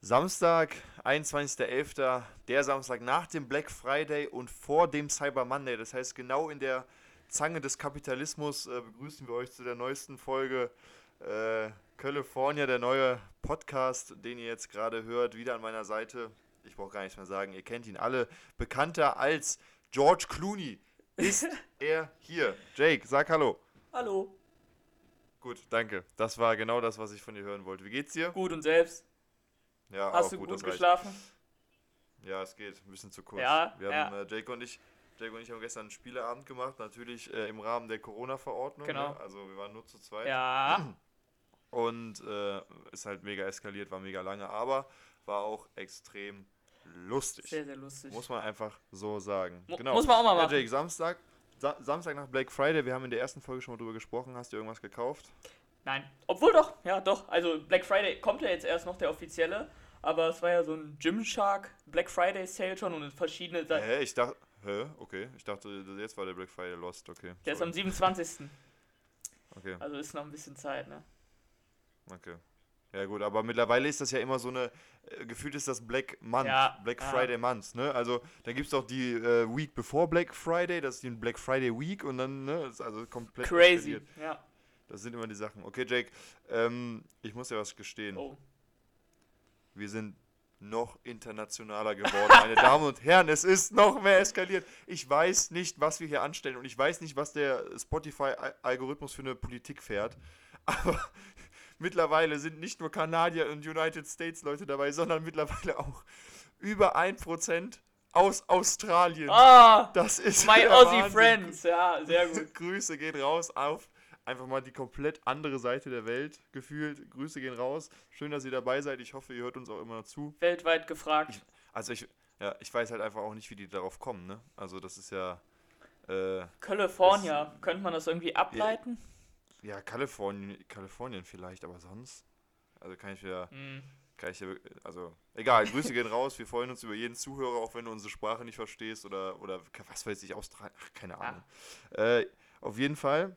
Samstag, 21.11., der Samstag nach dem Black Friday und vor dem Cyber Monday. Das heißt, genau in der Zange des Kapitalismus äh, begrüßen wir euch zu der neuesten Folge äh, California, der neue Podcast, den ihr jetzt gerade hört, wieder an meiner Seite. Ich brauche gar nichts mehr sagen, ihr kennt ihn alle. Bekannter als George Clooney ist er hier. Jake, sag Hallo. Hallo. Gut, danke. Das war genau das, was ich von dir hören wollte. Wie geht's dir? Gut und selbst? Ja, Hast du gut, gut, geschlafen? Ja, es geht. Ein bisschen zu kurz. Ja, wir ja. haben, äh, Jake und ich, Jake und ich haben gestern einen Spieleabend gemacht, natürlich äh, im Rahmen der Corona-Verordnung. Genau. Ne? Also wir waren nur zu zweit. Ja. Und äh, ist halt mega eskaliert, war mega lange, aber war auch extrem lustig. Sehr, sehr lustig. Muss man einfach so sagen. Mu- genau. Muss man auch mal Ja, machen. Jake, Samstag, Sa Samstag nach Black Friday, wir haben in der ersten Folge schon mal drüber gesprochen. Hast du irgendwas gekauft? Nein. Obwohl doch, ja doch. Also Black Friday kommt ja jetzt erst noch der offizielle, aber es war ja so ein Gymshark Black Friday Sale schon und verschiedene Seiten. Hä? Ich dachte. Hä? Okay. Ich dachte, jetzt war der Black Friday lost. Okay. Der ist Sorry. am 27. Okay. Also ist noch ein bisschen Zeit, ne? Okay. Ja gut, aber mittlerweile ist das ja immer so eine, äh, gefühlt ist das Black Month, Ja, Black ja. Friday Month, ne? Also da gibt es doch die äh, Week before Black Friday, das ist die Black Friday Week und dann, ne, ist also komplett Crazy. Ja. Das sind immer die Sachen. Okay, Jake, ähm, ich muss dir was gestehen. Oh. Wir sind noch internationaler geworden, meine Damen und Herren. Es ist noch mehr eskaliert. Ich weiß nicht, was wir hier anstellen und ich weiß nicht, was der Spotify-Algorithmus für eine Politik fährt. Aber mittlerweile sind nicht nur Kanadier und United States Leute dabei, sondern mittlerweile auch über 1% aus Australien. Ah! Das ist My Aussie Wahnsinn. Friends, ja, sehr gut. Grüße gehen raus auf einfach mal die komplett andere Seite der Welt gefühlt. Grüße gehen raus. Schön, dass ihr dabei seid. Ich hoffe, ihr hört uns auch immer zu. Weltweit gefragt. Also ich, ja, ich weiß halt einfach auch nicht, wie die darauf kommen, ne? Also das ist ja, äh, California, könnte man das irgendwie ableiten? ja, Kalifornien, Kalifornien vielleicht, aber sonst, also kann ich ja, Hm. kann ich ja, also egal, Grüße gehen raus. Wir freuen uns über jeden Zuhörer, auch wenn du unsere Sprache nicht verstehst oder, oder was weiß ich, Australien, ach, keine Ahnung. Äh, auf jeden Fall.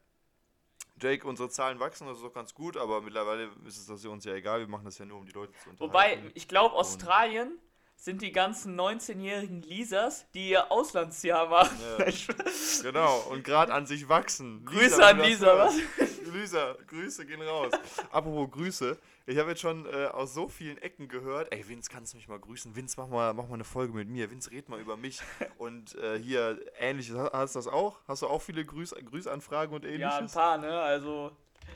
Jake, unsere Zahlen wachsen, das ist auch ganz gut, aber mittlerweile ist es das uns ja egal, wir machen das ja nur, um die Leute zu unterhalten. Wobei, ich glaube, Australien sind die ganzen 19-jährigen Lisas, die ihr Auslandsjahr machen. Ja. Genau, und gerade an sich wachsen. Grüße wenn an Lisa, hörst. Lisa, Grüße gehen raus. Apropos Grüße, ich habe jetzt schon äh, aus so vielen Ecken gehört, ey Vince, kannst du mich mal grüßen? Vince, mach mal, mach mal eine Folge mit mir. Vince, red mal über mich. Und äh, hier, ähnliches, Ha- hast du das auch? Hast du auch viele Grüß, Grüßanfragen und ähnliches? Ja, ein paar, ne? Also,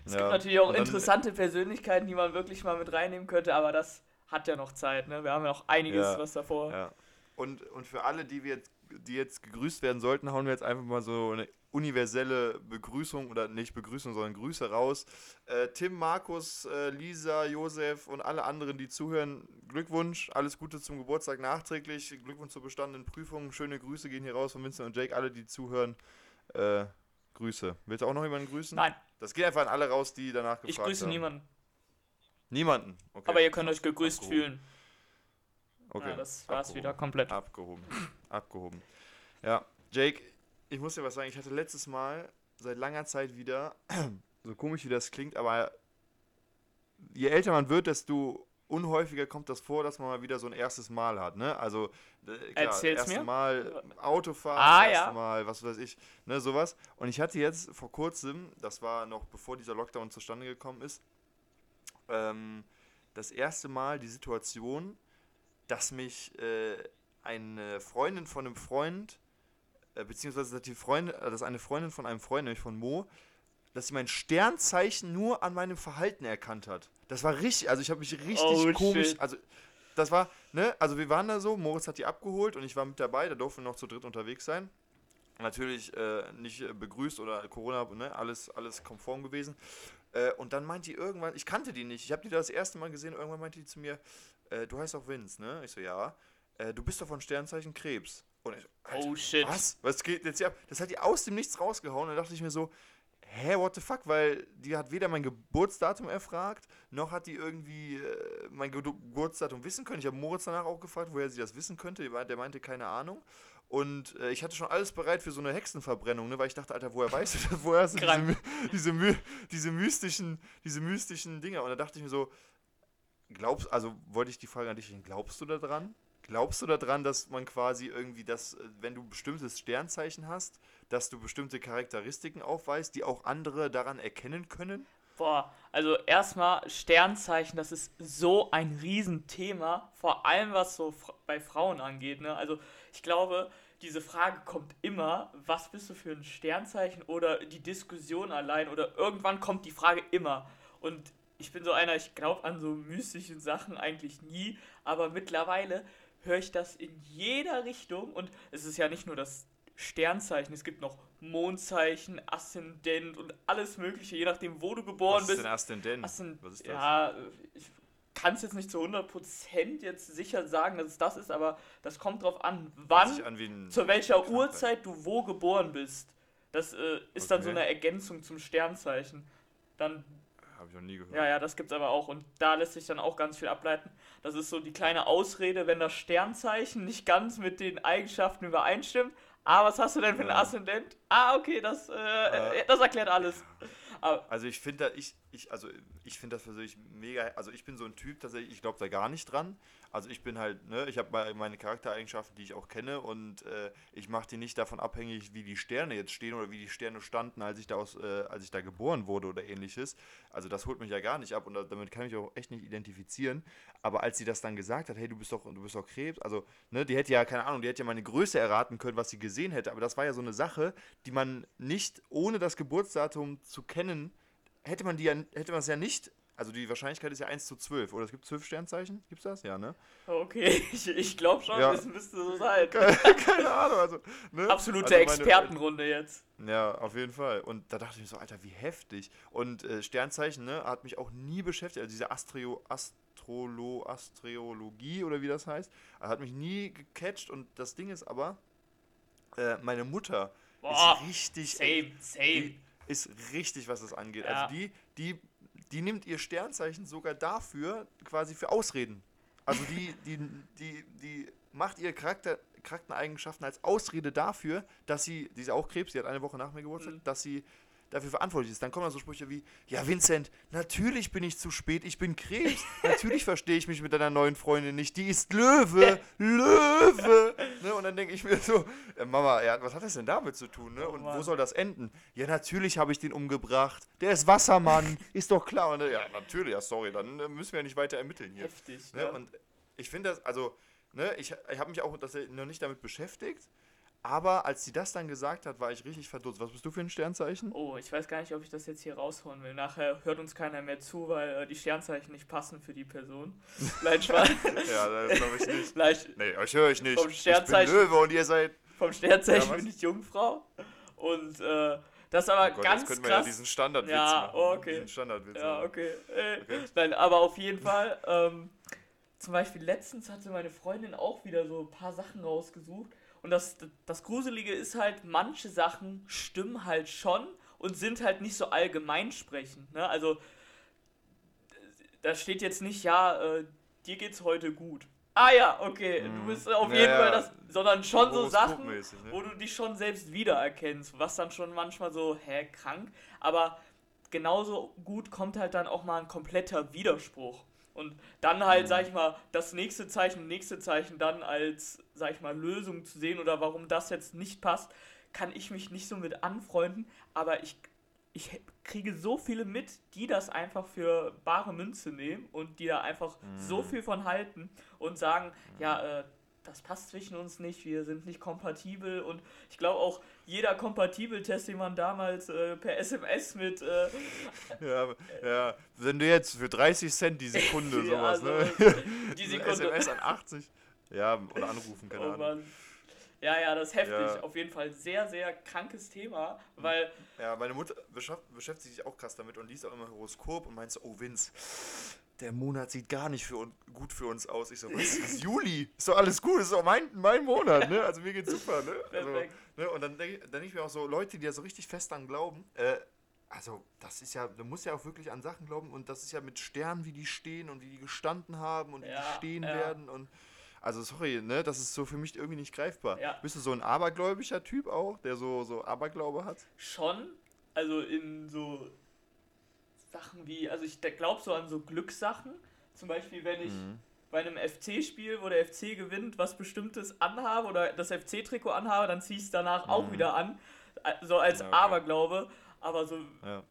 es Ja, gibt natürlich auch dann- interessante Persönlichkeiten, die man wirklich mal mit reinnehmen könnte, aber das hat ja noch Zeit, ne? Wir haben ja noch einiges, Ja, was davor. Ja. Und, und für alle, die, wir jetzt, die jetzt gegrüßt werden sollten, hauen wir jetzt einfach mal so eine universelle Begrüßung oder nicht Begrüßung, sondern Grüße raus. Äh, Tim, Markus, äh, Lisa, Josef und alle anderen, die zuhören, Glückwunsch, alles Gute zum Geburtstag nachträglich, Glückwunsch zur bestandenen Prüfung, schöne Grüße gehen hier raus von Vincent und Jake, alle, die zuhören, äh, Grüße. Willst du auch noch jemanden grüßen? Nein, Das geht einfach an alle raus, die danach gefragt ich grüße haben. niemanden. Niemanden. Okay. Aber ihr könnt euch gegrüßt Abgehoben. fühlen. Okay. Ja, das war's Abgehoben. wieder komplett. Abgehoben. Abgehoben. Ja, Jake, ich muss dir was sagen. Ich hatte letztes Mal seit langer Zeit wieder, so komisch wie das klingt, aber je älter man wird, desto unhäufiger kommt das vor, dass man mal wieder so ein erstes Mal hat, ne? Also, äh, klar, Erzähl's erste mir. Mal Autofahren, Ah, erste ja. Mal, was weiß ich, ne, sowas. Und ich hatte jetzt vor kurzem, das war noch bevor dieser Lockdown zustande gekommen ist, ähm, das erste Mal die Situation, dass mich äh, eine Freundin von einem Freund, beziehungsweise dass, die Freundin, äh, dass eine Freundin von einem Freund, nämlich von Mo, dass sie mein Sternzeichen nur an meinem Verhalten erkannt hat. Das war richtig, also ich habe mich richtig Oh, komisch, shit. also das war, ne, also wir waren da so, Moritz hat die abgeholt und ich war mit dabei, da durften wir noch zu dritt unterwegs sein. Natürlich äh, nicht äh, begrüßt oder Corona, ne, alles, alles konform gewesen. Äh, und dann meint die irgendwann, ich kannte die nicht, ich habe die da das erste Mal gesehen, irgendwann meinte die zu mir, äh, du heißt auch Vince, ne? Ich so, ja. Äh, du bist doch von Sternzeichen Krebs. Und ich so, Alter, Oh shit. was? Was geht jetzt hier ab? Das hat die aus dem Nichts rausgehauen. Da dachte ich mir so, hä, what the fuck? Weil die hat weder mein Geburtsdatum erfragt, noch hat die irgendwie äh, mein Ge Geburtsdatum wissen können. Ich habe Moritz danach auch gefragt, woher sie das wissen könnte. Der meinte- keine Ahnung. Und äh, ich hatte schon alles bereit für so eine Hexenverbrennung, ne? weil ich dachte, Alter, woher weißt du das? Woher hast du diese, diese, my diese, mystischen, diese mystischen Dinger? Und da dachte ich mir so, glaubst, also wollte ich die Frage an dich stellen, glaubst du daran? Glaubst du daran, dass man quasi irgendwie das, wenn du bestimmtes Sternzeichen hast, dass du bestimmte Charakteristiken aufweist, die auch andere daran erkennen können? Boah, also erstmal Sternzeichen, das ist so ein Riesenthema, vor allem was so bei Frauen angeht. Ne? Also ich glaube, diese Frage kommt immer, was bist du für ein Sternzeichen oder die Diskussion allein oder irgendwann kommt die Frage immer. Und ich bin so einer, ich glaube an so mystischen Sachen eigentlich nie, aber mittlerweile höre ich das in jeder Richtung und es ist ja nicht nur das Sternzeichen, es gibt noch Mondzeichen, Aszendent und alles mögliche, je nachdem, wo du geboren Was bist. ist denn Aszendent? Aszend Was ist das? Ja, ich kann es jetzt nicht zu 100% jetzt sicher sagen, dass es das ist, aber das kommt drauf an, wann, an zu welcher. Uhrzeit du wo geboren bist. Das äh, ist dann so Okay. eine Ergänzung zum Sternzeichen. Dann Habe ich noch nie gehört. ja, ja, das gibt's aber auch. Und da lässt sich dann auch ganz viel ableiten. Das ist so die kleine Ausrede, wenn das Sternzeichen nicht ganz mit den Eigenschaften übereinstimmt. Ah, was hast du denn für ein Ja. Aszendent? Ah, okay, das, äh, äh, das erklärt alles. Aber, Also ich finde ich, ich, also ich finde das persönlich mega, also ich bin so ein Typ tatsächlich, ich glaube da gar nicht dran. Also ich bin halt, ne, ich habe meine Charaktereigenschaften, die ich auch kenne und äh, ich mache die nicht davon abhängig, wie die Sterne jetzt stehen oder wie die Sterne standen, als ich da aus, äh, als ich da geboren wurde oder ähnliches. Also das holt mich ja gar nicht ab und da- damit kann ich mich auch echt nicht identifizieren. Aber als sie das dann gesagt hat, hey, du bist doch, du bist doch Krebs, also, ne, die hätte ja, keine Ahnung, die hätte ja meine Größe erraten können, was sie gesehen hätte. Aber das war ja so eine Sache, die man nicht, ohne das Geburtsdatum zu kennen, hätte man die ja, hätte man es ja nicht. Also die Wahrscheinlichkeit ist ja 1 zu 12. Oder es gibt 12 Sternzeichen? Gibt's das? Ja, ne? okay, ich, ich glaube schon, Ja. das müsste so sein. Keine Ahnung. Also, ne? Absolute also meine- Expertenrunde jetzt. Ja, auf jeden Fall. Und da dachte ich mir so, Alter, wie heftig. Und äh, Sternzeichen, ne, hat mich auch nie beschäftigt. Also diese Astrio, Astrolo, Astrologie oder wie das heißt, hat mich nie gecatcht. Und das Ding ist aber, äh, meine Mutter Boah, ist richtig. same, same. Die ist richtig, was das angeht. Ja. Also die, die, die nimmt ihr Sternzeichen sogar dafür, quasi für Ausreden. Also die, die, die, die macht ihre Charakter, Charaktereigenschaften als Ausrede dafür, dass sie, die ist ja auch Krebs, die hat eine Woche nach mir Geburtstag, Mhm. dass sie dafür verantwortlich ist. Dann kommen da so Sprüche wie, ja Vincent, natürlich bin ich zu spät, ich bin Krebs, natürlich verstehe ich mich mit deiner neuen Freundin nicht, die ist Löwe, Löwe. Ne? Und dann denke ich mir so, äh, Mama, ja, was hat das denn damit zu tun? Ne? Oh Und wo Mann. soll das enden? Ja, natürlich habe ich den umgebracht, der ist Wassermann, ist doch klar. Und, äh, ja, natürlich, ja, sorry, dann äh, müssen wir ja nicht weiter ermitteln hier. Heftig, Ne? ne? Und ich finde das, also, ne, ich, ich habe mich auch das noch nicht damit beschäftigt, aber als sie das dann gesagt hat, war ich richtig verdutzt. Was bist du für ein Sternzeichen? Oh, ich weiß gar nicht, ob ich das jetzt hier rausholen will. Nachher hört uns keiner mehr zu, weil äh, die Sternzeichen nicht passen für die Person. Nein, Spaß. ja, das glaube ich nicht. Vielleicht Nee, euch höre ich nicht. Vom Ich bin Sternzeichen- Löwe und ihr seid. vom Sternzeichen Ja, bin ich Jungfrau. Und äh, das ist aber Oh Gott, ganz jetzt könnten wir krass. ja diesen Standardwitz Ja, machen. oh, okay. Diesen Standardwitz. Ja, okay. Äh, Okay. Nein, aber auf jeden Fall. Ähm, zum Beispiel letztens hatte meine Freundin auch wieder so ein paar Sachen rausgesucht. Und das, das Gruselige ist halt, manche Sachen stimmen halt schon und sind halt nicht so allgemeinsprechend. Ne? Also, da steht jetzt nicht, ja, äh, dir geht's heute gut. Ah ja, okay, du Mhm. bist auf Ja, jeden. Fall das, sondern schon so Sachen, ne? wo du dich schon selbst wiedererkennst, was dann schon manchmal so, hä, krank, aber genauso gut kommt halt dann auch mal ein kompletter Widerspruch. Und dann halt, Mhm. sag ich mal, das nächste Zeichen, nächste Zeichen dann als, sag ich mal, Lösung zu sehen oder warum das jetzt nicht passt, kann ich mich nicht so mit anfreunden, aber ich, ich kriege so viele mit, die das einfach für bare Münze nehmen und die da einfach so Mhm. viel von halten und sagen, ja, äh, das passt zwischen uns nicht, wir sind nicht kompatibel und ich glaube auch jeder Kompatibel-Test, den man damals äh, per SMS mit äh, Ja, ja, wenn du jetzt für 30 Cent die Sekunde Ja, sowas, also, ne? die Sekunde. SMS an 80. Ja, oder anrufen, keine Oh Ahnung. Mann. Ja, ja, das ist heftig. Ja. Auf jeden Fall sehr, sehr krankes Thema, weil Ja, meine Mutter beschäft- beschäftigt sich auch krass damit und liest auch immer Horoskop und meint so, oh Vince, der Monat sieht gar nicht für gut für uns aus. Ich so, was? Ist Juli. Ist doch alles gut, ist doch mein, mein Monat, ne? Also mir geht's super, ne? Also, ne? Und dann denke denk ich mir auch so, Leute, die da so richtig fest dran glauben, äh, also das ist ja, du musst ja auch wirklich an Sachen glauben und das ist ja mit Sternen, wie die stehen und wie die gestanden haben und wie Ja, die stehen ja. werden und also sorry, ne, das ist so für mich irgendwie nicht greifbar. Ja. Bist du so ein abergläubischer Typ auch, der so, so Aberglaube hat? schon, also in so Sachen wie, also ich glaube so an so Glückssachen, zum Beispiel, wenn ich mhm. bei einem FC-Spiel, wo der FC gewinnt, was Bestimmtes anhabe oder das FC-Trikot anhabe, dann ziehe ich es danach mhm. auch wieder an. So als ja, okay. Aberglaube. Aber so ja.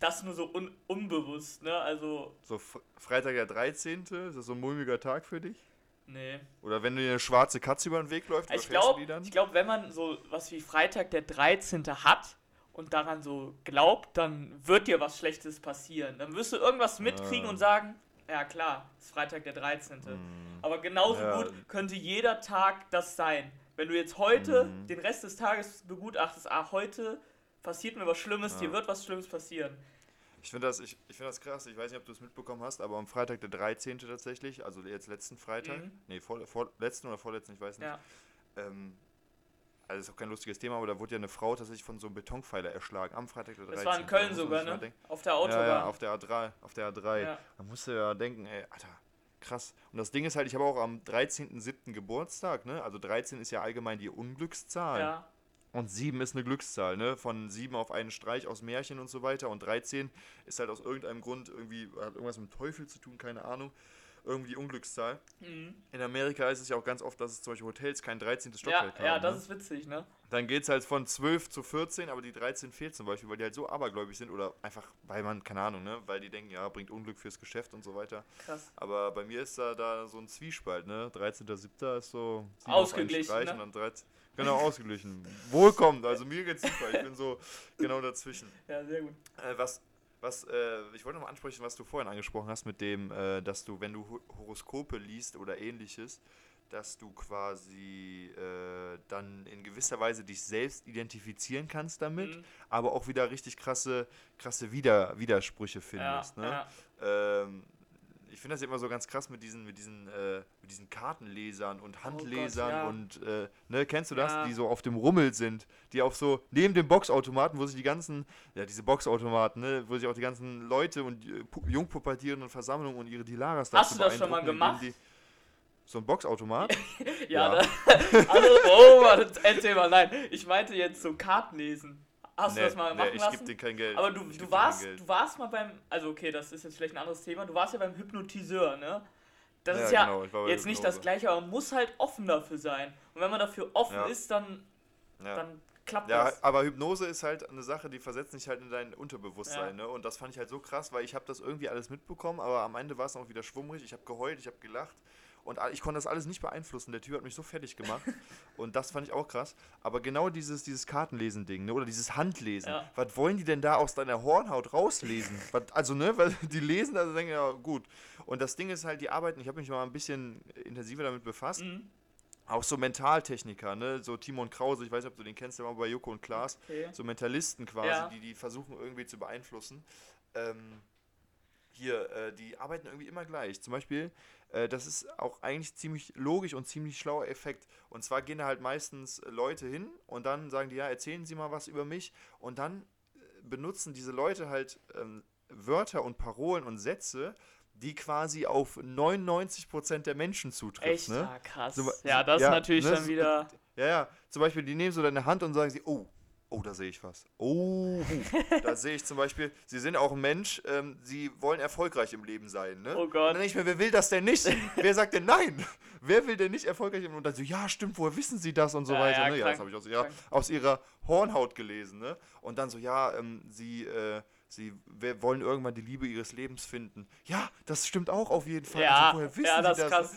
das nur so un unbewusst, ne? Also. So Freitag der 13. Ist das so ein mulmiger Tag für dich? Nee. Oder wenn dir eine schwarze Katze über den Weg läuft, ich glaube, glaub, wenn man so was wie Freitag der 13. hat und daran so glaubt, dann wird dir was Schlechtes passieren. Dann wirst du irgendwas mitkriegen ah. und sagen, ja klar, ist Freitag der 13. Mm. Aber genauso ja. gut könnte jeder Tag das sein. Wenn du jetzt heute mm. den Rest des Tages begutachtest, ah, heute passiert mir was Schlimmes, ja. dir wird was Schlimmes passieren. Ich finde das, ich, ich find das krass. Ich weiß nicht, ob du es mitbekommen hast, aber am Freitag der 13. tatsächlich, also jetzt letzten Freitag, mhm. nee, vor, vor, letzten oder vorletzten, ich weiß nicht. Ja. Ähm, also ist auch kein lustiges Thema, aber da wurde ja eine Frau tatsächlich von so einem Betonpfeiler erschlagen am Freitag der 13. Das war in Köln sogar, ne? Denken, auf der Autobahn. Ja, ja, auf der A3. Auf der A3. Ja. Da musst du ja denken, ey, Alter, krass. Und das Ding ist halt, ich habe auch am 13.07. Geburtstag, ne? Also 13 ist ja allgemein die Unglückszahl. Ja. Und 7 ist eine Glückszahl, ne? Von 7 auf einen Streich aus Märchen und so weiter. Und 13 ist halt aus irgendeinem Grund irgendwie, hat irgendwas mit dem Teufel zu tun, keine Ahnung. Irgendwie die Unglückszahl. Mhm. In Amerika ist es ja auch ganz oft, dass es zum Beispiel Hotels kein 13. Stockwerk ja, haben. Ja, das ne? ist witzig, ne? Dann geht es halt von 12 zu 14, aber die 13 fehlt zum Beispiel, weil die halt so abergläubig sind oder einfach, weil man, keine Ahnung, ne? Weil die denken, ja, bringt Unglück fürs Geschäft und so weiter. Krass. Aber bei mir ist da, da so ein Zwiespalt, ne? 13.07. ist so. Ausgeglichen. Ne? Und dann 13, Genau, ausgeglichen. Wohlkommend, also mir geht's super. Ich bin so genau dazwischen. Ja, sehr gut. Äh, was, was, äh, ich wollte noch mal ansprechen, was du vorhin angesprochen hast, mit dem, äh, dass du, wenn du Horoskope liest oder ähnliches, dass du quasi äh, dann in gewisser Weise dich selbst identifizieren kannst damit, mhm. aber auch wieder richtig krasse, krasse Wider Widersprüche findest. Ja, ne? Ja. Ähm, ich finde das immer so ganz krass mit diesen, mit diesen, äh, mit diesen Kartenlesern und Handlesern oh Gott, ja. und äh, ne, kennst du das, ja. die so auf dem Rummel sind, die auch so neben dem Boxautomaten, wo sich die ganzen, ja diese Boxautomaten, ne, wo sich auch die ganzen Leute und äh, Jungpubertierenden Versammlungen und ihre Dilaras Hast du das schon mal gemacht? So ein Boxautomat? ja, ja. Da, also, oh, erzähl mal, nein, ich meinte jetzt so Kartenlesen. Hast nee, du das mal machen nee, ich lassen? Ich gebe dir kein Geld. Aber du, du, warst, du warst mal beim, also okay, das ist jetzt vielleicht ein anderes Thema, du warst ja beim Hypnotiseur, ne? Das ja, ist ja genau, jetzt nicht das gleiche, aber man muss halt offen dafür sein. Und wenn man dafür offen ja. ist, dann, ja. dann klappt ja, das. Ja, aber Hypnose ist halt eine Sache, die versetzt sich halt in dein Unterbewusstsein, ne? Und das fand ich halt so krass, weil ich habe das irgendwie alles mitbekommen, aber am Ende war es auch wieder schwummrig, ich habe geheult, ich habe gelacht. Und ich konnte das alles nicht beeinflussen. Der Typ hat mich so fertig gemacht. und das fand ich auch krass. Aber genau dieses, dieses Kartenlesen-Ding, ne? oder dieses Handlesen. Ja. Was wollen die denn da aus deiner Hornhaut rauslesen? was, also, ne, weil die lesen, also denken, ja, gut. Und das Ding ist halt, die arbeiten, ich habe mich mal ein bisschen intensiver damit befasst. Mhm. Auch so Mentaltechniker, ne? So Timon Krause, ich weiß nicht, ob du den kennst, der war bei Joko und Klaas. Okay. So Mentalisten quasi, ja. die die versuchen irgendwie zu beeinflussen. Ähm, hier, äh, die arbeiten irgendwie immer gleich. Zum Beispiel, äh, das ist auch eigentlich ziemlich logisch und ziemlich schlauer Effekt. Und zwar gehen da halt meistens Leute hin und dann sagen die, ja, erzählen Sie mal was über mich. Und dann äh, benutzen diese Leute halt ähm, Wörter und Parolen und Sätze, die quasi auf 99% der Menschen zutrifft. Echt? Ne? Ah, krass. So, ja, das ja, ist natürlich ne? dann wieder... Ja, ja. Zum Beispiel, die nehmen so deine Hand und sagen sie, oh, Oh, da sehe ich was. Oh, da sehe ich zum Beispiel, Sie sind auch ein Mensch, ähm, Sie wollen erfolgreich im Leben sein, ne? Oh Gott. Und dann ich mir, wer will das denn nicht? wer sagt denn nein? Wer will denn nicht erfolgreich im Leben? Und dann so, ja, stimmt, woher wissen Sie das und so ja, weiter, ja, ne? Ja, das habe ich aus, ja, aus Ihrer Hornhaut gelesen, ne? Und dann so, ja, ähm, Sie, äh, Sie wollen irgendwann die Liebe ihres Lebens finden. Ja, das stimmt auch auf jeden Fall. Ja, also, woher wissen ja das Sie das? Krass.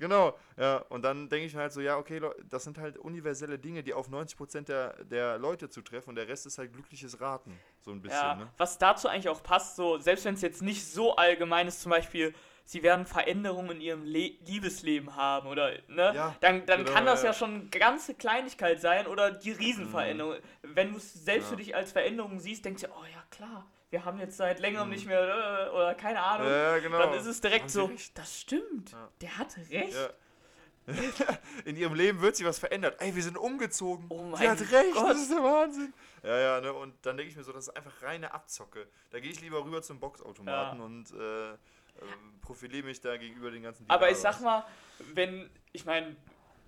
Genau, ja. Und dann denke ich halt so, ja, okay, das sind halt universelle Dinge, die auf 90% der, der Leute zutreffen und der Rest ist halt glückliches Raten. So ein bisschen, ja, ne? Was dazu eigentlich auch passt, so, selbst wenn es jetzt nicht so allgemein ist, zum Beispiel, sie werden Veränderungen in ihrem Le Liebesleben haben oder, ne? Ja, dann dann genau, kann das ja, ja schon eine ganze Kleinigkeit sein oder die Riesenveränderung. Mhm. Wenn du es selbst ja. für dich als Veränderung siehst, denkst du, oh ja, klar wir haben jetzt seit längerem mhm. nicht mehr äh, oder keine Ahnung, ja, genau. dann ist es direkt so, recht? das stimmt, ja. der hat recht. Ja. In ihrem Leben wird sich was verändert. Ey, wir sind umgezogen. Oh mein Sie hat recht, Gott. das ist der Wahnsinn. Ja, ja, ne? Und dann denke ich mir so, das ist einfach reine Abzocke. Da gehe ich lieber rüber zum Boxautomaten und äh, äh, profiliere mich da gegenüber den ganzen Aber ich sag mal, wenn, ich meine,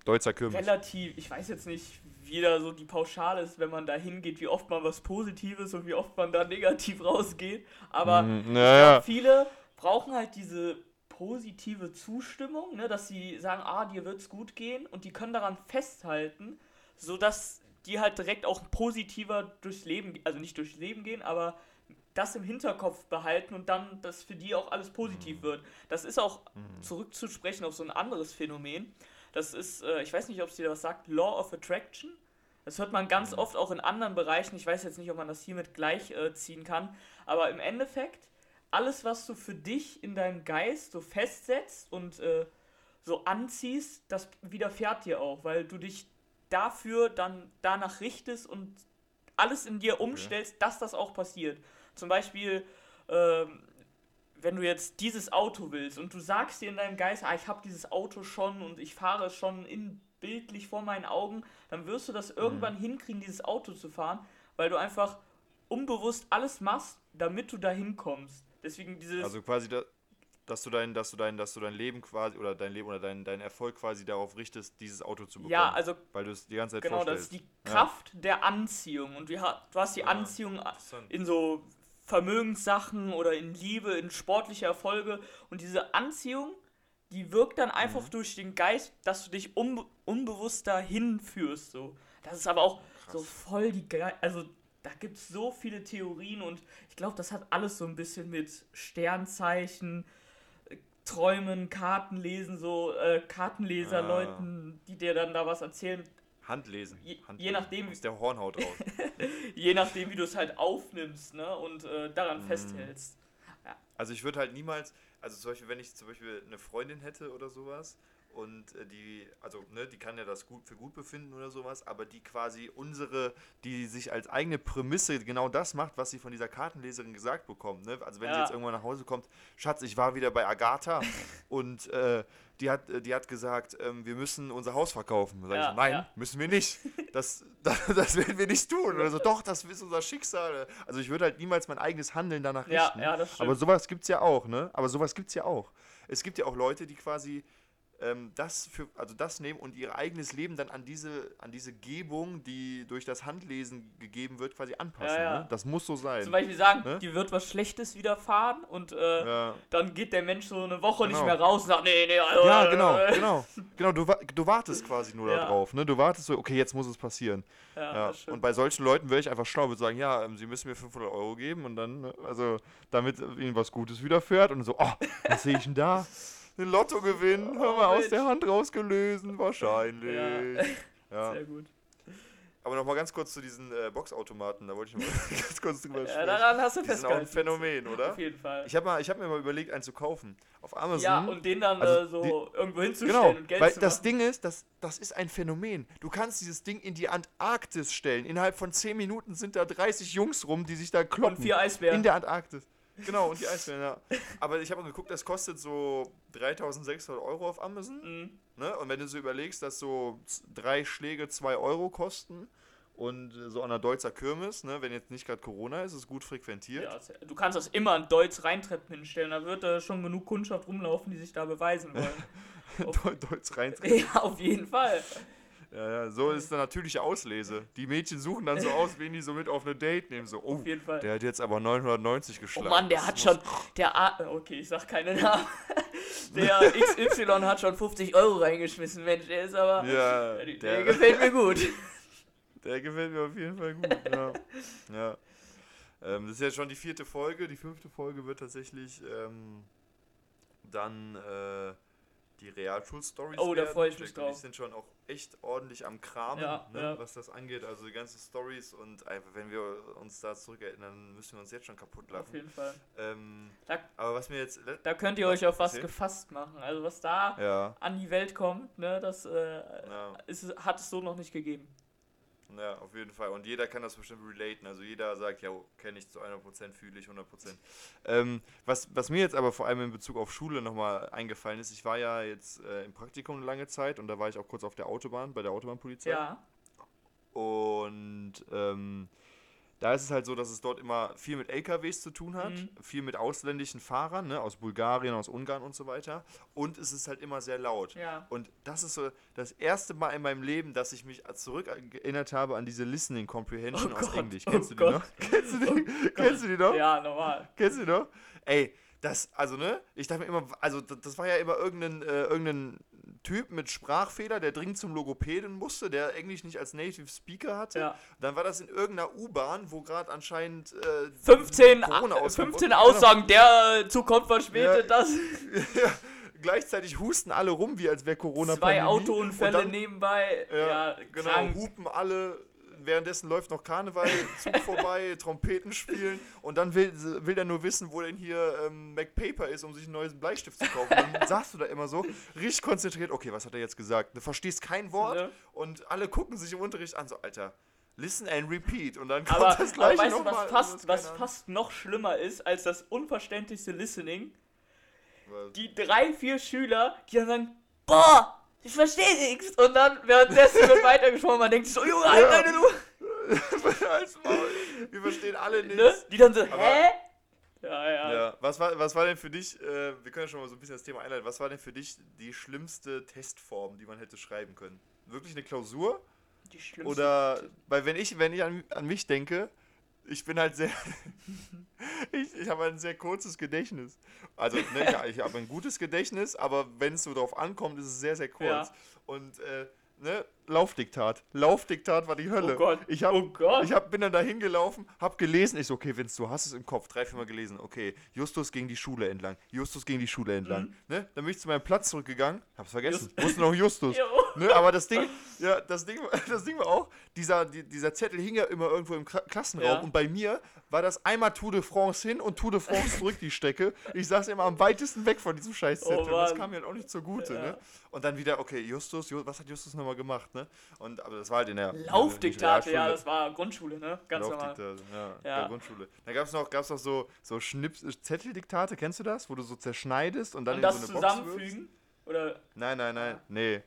Deutscher Kürbis. Relativ, ich weiß jetzt nicht, da so die Pauschale ist, wenn man da hingeht, wie oft man was Positives und wie oft man da negativ rausgeht. Aber mm, ja, viele brauchen halt diese positive Zustimmung, ne, dass sie sagen, ah, dir wird's gut gehen und die können daran festhalten, sodass die halt direkt auch positiver durchs Leben, also nicht durchs Leben gehen, aber das im Hinterkopf behalten und dann, dass für die auch alles positiv Mhm. wird. Das ist auch zurückzusprechen auf so ein anderes Phänomen. Das ist, äh, ich weiß nicht, ob es dir was sagt, Law of Attraction. Das hört man Mhm. ganz oft auch in anderen Bereichen. Ich weiß jetzt nicht, ob man das hiermit gleich äh, ziehen kann. Aber im Endeffekt, alles, was du für dich in deinem Geist so festsetzt und äh, so anziehst, das widerfährt dir auch, weil du dich dafür dann danach richtest und alles in dir umstellst, dass das auch passiert. Zum Beispiel, ähm, wenn du jetzt dieses Auto willst und du sagst dir in deinem Geist, ah, ich habe dieses Auto schon und ich fahre es schon in bildlich vor meinen Augen, dann wirst du das irgendwann hinkriegen, dieses Auto zu fahren, weil du einfach unbewusst alles machst, damit du dahin kommst. Deswegen dieses Also quasi, da, dass du dein, dass du dein, dass du dein Leben quasi oder dein Leben oder dein, dein Erfolg quasi darauf richtest, dieses Auto zu bekommen. ja, also weil du es die ganze Zeit genau, das vorstellst. ist die Kraft der Anziehung und du, ha- du hast die Ah, Anziehung in so Vermögenssachen oder in Liebe, in sportliche Erfolge. Und diese Anziehung, die wirkt dann einfach Mhm. durch den Geist, dass du dich unbe unbewusst dahin führst. So. Das ist aber auch so voll die Ge Also da gibt es so viele Theorien und ich glaube, das hat alles so ein bisschen mit Sternzeichen, äh, Träumen, Kartenlesen, so äh, Kartenleser, Ah. Die dir dann da was erzählen, Handlesen. Je- je Handlesen. nachdem- Aus der Hornhaut raus. je nachdem, wie du es halt aufnimmst ne? und äh, daran Mhm. festhältst. Also ich würde halt niemals, also zum Beispiel, wenn ich zum Beispiel eine Freundin hätte oder sowas und äh, die, also ne, die kann ja das gut für gut befinden oder sowas, aber die quasi unsere, die sich als eigene Prämisse genau das macht, was sie von dieser Kartenleserin gesagt bekommt. Ne? Also wenn sie Ja. jetzt irgendwann nach Hause kommt, Schatz, ich war wieder bei Agatha und äh, die hat, äh, die hat gesagt, ähm, wir müssen unser Haus verkaufen. Dann sag ich Ja, so, nein, ja. müssen wir nicht. Das, das, das werden wir nicht tun. Oder so, doch, das ist unser Schicksal. Also ich würde halt niemals mein eigenes Handeln danach Ja, richten. ja, das stimmt. Aber sowas gibt es ja auch, ne? Aber sowas gibt es ja auch. Es gibt ja auch Leute, die quasi das für, also das nehmen und ihr eigenes Leben dann an diese, an diese Gebung, die durch das Handlesen gegeben wird, quasi anpassen. Ja, ja. Ne? Das muss so sein. Zum Beispiel sagen, Ne? dir wird was Schlechtes widerfahren und äh, ja. dann geht der Mensch so eine Woche nicht Genau. mehr raus und sagt, nee, nee, also, ja, äh, genau, äh, genau. Genau, du, du wartest quasi nur Ja. darauf, ne? Du wartest so, okay, jetzt muss es passieren. Ja, Ja. Und bei solchen Leuten wäre ich einfach schlau, würde sagen, ja, ähm, sie müssen mir 500 Euro geben und dann, ne, also, damit ihnen was Gutes widerfährt und so, oh, was sehe ich denn da? Ein Lottogewinn, hör mal, aus Mensch. der Hand rausgelösen, wahrscheinlich. Ja. Sehr gut. Aber nochmal ganz kurz zu diesen äh, Boxautomaten, da wollte ich mal ganz kurz drüber Ja, sprechen. daran hast du Die sind auch ein festgehalten. Phänomen, oder? Auf jeden Fall. Ich habe hab mir mal überlegt, einen zu kaufen. Auf Amazon. Ja, und den dann Also äh, so die- irgendwo hinzustellen Genau, und Geld weil zu das machen. Ding ist, das, das ist ein Phänomen. Du kannst dieses Ding in die Antarktis stellen. Innerhalb von 10 Minuten sind da 30 Jungs rum, die sich da kloppen. und vier Eisbären. In der Antarktis. Genau, und die Eisbären, ja. Aber ich habe mal geguckt, das kostet so 3600 Euro auf Amazon. Mhm. Ne? Und wenn du so überlegst, dass so drei Schläge 2 Euro kosten und äh, so an der Deutzer Kirmes, ne? wenn jetzt nicht gerade Corona ist, ist gut frequentiert. Ja, du kannst das immer in Deutsch reintreppen hinstellen, da wird da schon genug Kundschaft rumlaufen, die sich da beweisen wollen. Deu- Deutsch rein. ja, auf jeden Fall. Ja, ja, so ist eine natürliche Auslese. Die Mädchen suchen dann so aus, wen die so mit auf eine Date nehmen. So, oh, Auf jeden Fall. der hat jetzt aber 990 Oh geschlagen. Mann, der Das hat schon, der A, okay, ich sag keine Namen. Der XY hat schon 50 Euro reingeschmissen, Mensch, der ist aber, Ja, der, der der, gefällt mir gut. der gefällt mir auf jeden Fall gut. Ja. ja. Ähm, das ist jetzt schon die vierte Folge. Die fünfte Folge wird tatsächlich ähm, dann äh, die Realschul-Stories Oh, da werden. freu ich mich drauf. sind schon auch echt ordentlich am Kramen, Ja, ne, ja. was das angeht. Also die ganzen Stories und einfach, wenn wir uns da zurückerinnern, müssen wir uns jetzt schon kaputt Auf lachen. jeden Fall. Ähm, Da- aber was mir jetzt... Da könnt ihr euch auf was Erzähl. gefasst machen. Also was da Ja, an die Welt kommt, ne, das äh, ist, hat es so noch nicht gegeben. Ja, auf jeden Fall. Und jeder kann das bestimmt relaten. Also jeder sagt, ja, kenne ich zu 100%, fühle ich 100%. Ähm, was, was mir jetzt aber vor allem in Bezug auf Schule nochmal eingefallen ist, ich war ja jetzt äh, im Praktikum eine lange Zeit und da war ich auch kurz auf der Autobahn, bei der Autobahnpolizei. Ja. Und ähm, da ist es halt so, dass es dort immer viel mit LKWs zu tun hat, Mhm. viel mit ausländischen Fahrern, ne, aus Bulgarien, aus Ungarn und so weiter. Und es ist halt immer sehr laut. Ja. Und das ist so das erste Mal in meinem Leben, dass ich mich zurückerinnert habe an diese Listening Comprehension Oh aus Gott, Englisch. oh Kennst du die Gott. noch? Kennst du die, kennst du die noch? Ja, normal. Kennst du die noch? Ey, das, also ne, ich dachte mir immer, also das, war ja immer irgendein, äh, irgendein Typ mit Sprachfehler, der dringend zum Logopäden musste, der Englisch nicht als Native Speaker hatte. Ja. Dann war das in irgendeiner U-Bahn, wo gerade anscheinend äh, 15, Corona äh, ausgebrochen- 15 Aussagen, der Zug kommt verspätet, Ja. das. ja, gleichzeitig husten alle rum, wie als wäre Corona Zwei. Autounfälle dann- nebenbei. Ja, Ja, genau, krank. hupen alle. Währenddessen läuft noch Karneval, Zug vorbei, Trompeten spielen und dann will, will er nur wissen, wo denn hier ähm, MacPaper ist, um sich einen neuen Bleistift zu kaufen. Dann saßt du da immer so, richtig konzentriert, okay, was hat er jetzt gesagt? Du verstehst kein Wort Ne? und alle gucken sich im Unterricht an, so, Alter, listen and repeat. Und dann kommt Aber, das aber gleiche weißt du, nochmal. was fast, was fast noch schlimmer ist als das unverständlichste Listening? Die drei, vier Schüler, die dann sagen, boah, ich verstehe nichts. Und dann währenddessen wird weitergesprochen, man denkt sich so, Junge, halt deine Lu. Wir verstehen alle nichts. ne? Die dann so, Aber- hä? Ja, ja. Ja, was war, was war denn für dich, äh, wir können ja schon mal so ein bisschen das Thema einleiten, was war denn für dich die schlimmste Testform, die man hätte schreiben können? Wirklich eine Klausur? Die schlimmste- Oder, weil wenn ich, wenn ich an, an mich denke, ich bin halt sehr, ich, ich habe ein sehr kurzes Gedächtnis. Also, ne, ja, ich habe ein gutes Gedächtnis, aber wenn es so drauf ankommt, ist es sehr, sehr kurz. Ja. Und, äh, ne, Laufdiktat. Laufdiktat war die Hölle. Oh Gott, Ich hab, oh Gott. Ich hab, bin dann da hingelaufen, hab gelesen. Ich so, okay, Vince, du hast es im Kopf. Drei, viermal gelesen. Okay, Justus ging die Schule entlang. Justus ging die Schule entlang. Mhm. Ne? Dann bin ich zu meinem Platz zurückgegangen. Hab's vergessen. Wusste noch Justus. Ne, aber das Ding, ja, das Ding, das Ding war auch, dieser, die, dieser Zettel hing ja immer irgendwo im Kla Klassenraum Ja. und bei mir war das einmal Tour de France hin und Tour de France zurück die Strecke. Ich saß immer am weitesten weg von diesem Scheißzettel. Oh und das kam mir halt auch nicht zugute, Ja. ne? Und dann wieder, okay, Justus, Ju- was hat Justus nochmal gemacht, ne? Und aber das war halt in der Laufdiktate, ja, das war Grundschule, ne? Ganz normal. Laufdiktate, ja, Ja. Grundschule. Da gab es noch, gab's noch so, so Schnips Zetteldiktate, kennst du das? Wo du so zerschneidest und dann Und in das so eine Box zusammenfügen? Oder Nein, nein, nein. Nee.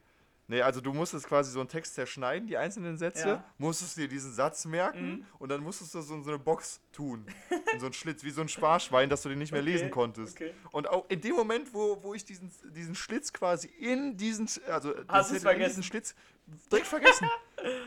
Nee, also du musstest quasi so einen Text zerschneiden, die einzelnen Sätze, Ja. musstest dir diesen Satz merken Mhm. und dann musstest du so in so eine Box tun. In so einen Schlitz, wie so ein Sparschwein, dass du den nicht mehr Okay, lesen konntest. okay. Und auch in dem Moment, wo, wo ich diesen, diesen Schlitz quasi in diesen, also das Hast Zettel in vergessen? diesen Schlitz direkt vergessen.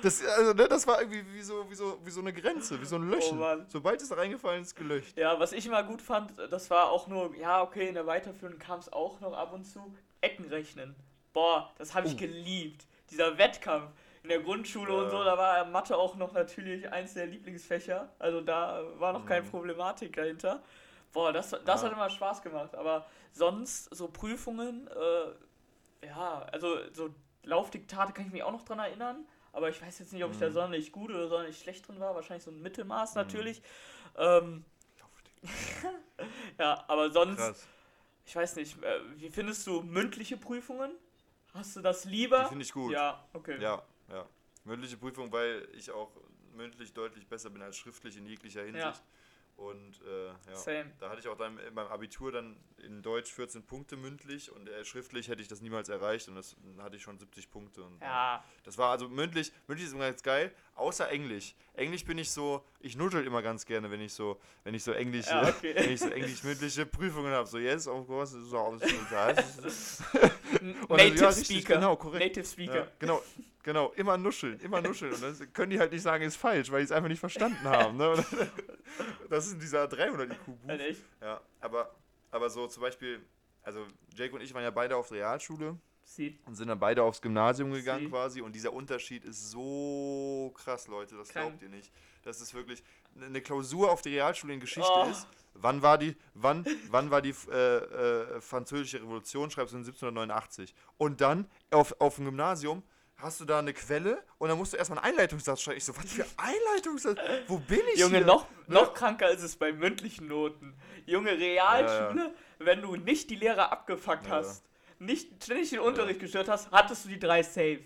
Das, also, ne, das war irgendwie wie so, wie, so, wie so eine Grenze, wie so ein. Oh Mann. Sobald es da reingefallen ist, gelöscht. Ja, was ich immer gut fand, das war auch nur, ja, okay, in der Weiterführung kam es auch noch ab und zu. Eckenrechnen. Boah, das habe ich Oh. geliebt. Dieser Wettkampf in der Grundschule und Ja. so, da war Mathe auch noch natürlich eins der Lieblingsfächer. Also da war noch keine Mhm. Problematik dahinter. Boah, das, das Ja. hat immer Spaß gemacht. Aber sonst, so Prüfungen, äh, ja, also so Laufdiktate kann ich mich auch noch dran erinnern. Aber ich weiß jetzt nicht, ob ich da Mhm. sonderlich gut oder sonderlich schlecht drin war. Wahrscheinlich so ein Mittelmaß Mhm. natürlich. Ähm, ja, aber sonst, Krass. ich weiß nicht, äh, wie findest du mündliche Prüfungen? Hast du das lieber? Finde ich gut. Ja, okay. Ja, ja. Mündliche Prüfung, weil ich auch mündlich deutlich besser bin als schriftlich in jeglicher Hinsicht. Ja. Und äh, ja. Same. Da hatte ich auch dann in meinem Abitur dann in Deutsch 14 Punkte mündlich und äh, schriftlich hätte ich das niemals erreicht und das dann hatte ich schon 70 Punkte. Und, äh, Ja, Das war also mündlich, mündlich ist immer ganz geil, außer Englisch. Englisch bin ich so, ich nuschel immer ganz gerne, wenn ich so, wenn ich so Englisch, Ja, okay. wenn ich so englisch mündliche Prüfungen habe. So, yes, of course, so, so, Native ja, richtig, Speaker. genau, korrekt. Native Speaker. Ja, genau, genau, immer nuscheln, immer nuscheln. Und das können die halt nicht sagen, ist falsch, weil die es einfach nicht verstanden haben. Ne? Das ist in dieser 300 IQ-Buch. Halt echt? Ja, aber, aber so zum Beispiel, also Jake und ich waren ja beide auf der Realschule Sieht. und sind dann beide aufs Gymnasium gegangen Sie. quasi und dieser Unterschied ist so krass, Leute, das Krank. glaubt ihr nicht. Das ist wirklich eine Klausur auf der Realschule in Geschichte Oh. ist. Wann war die, wann, wann war die äh, äh, französische Revolution? Schreibst du in 1789. Und dann auf, auf dem Gymnasium hast du da eine Quelle und dann musst du erstmal einen Einleitungssatz schreiben. Ich so, was für Einleitungssatz? Wo bin ich Junge, hier? noch, Ne? noch kranker ist es bei mündlichen Noten. Junge, Realschule, wenn du nicht die Lehrer abgefuckt Ja. hast, nicht ständig den Unterricht gestört hast, hattest du die drei safe.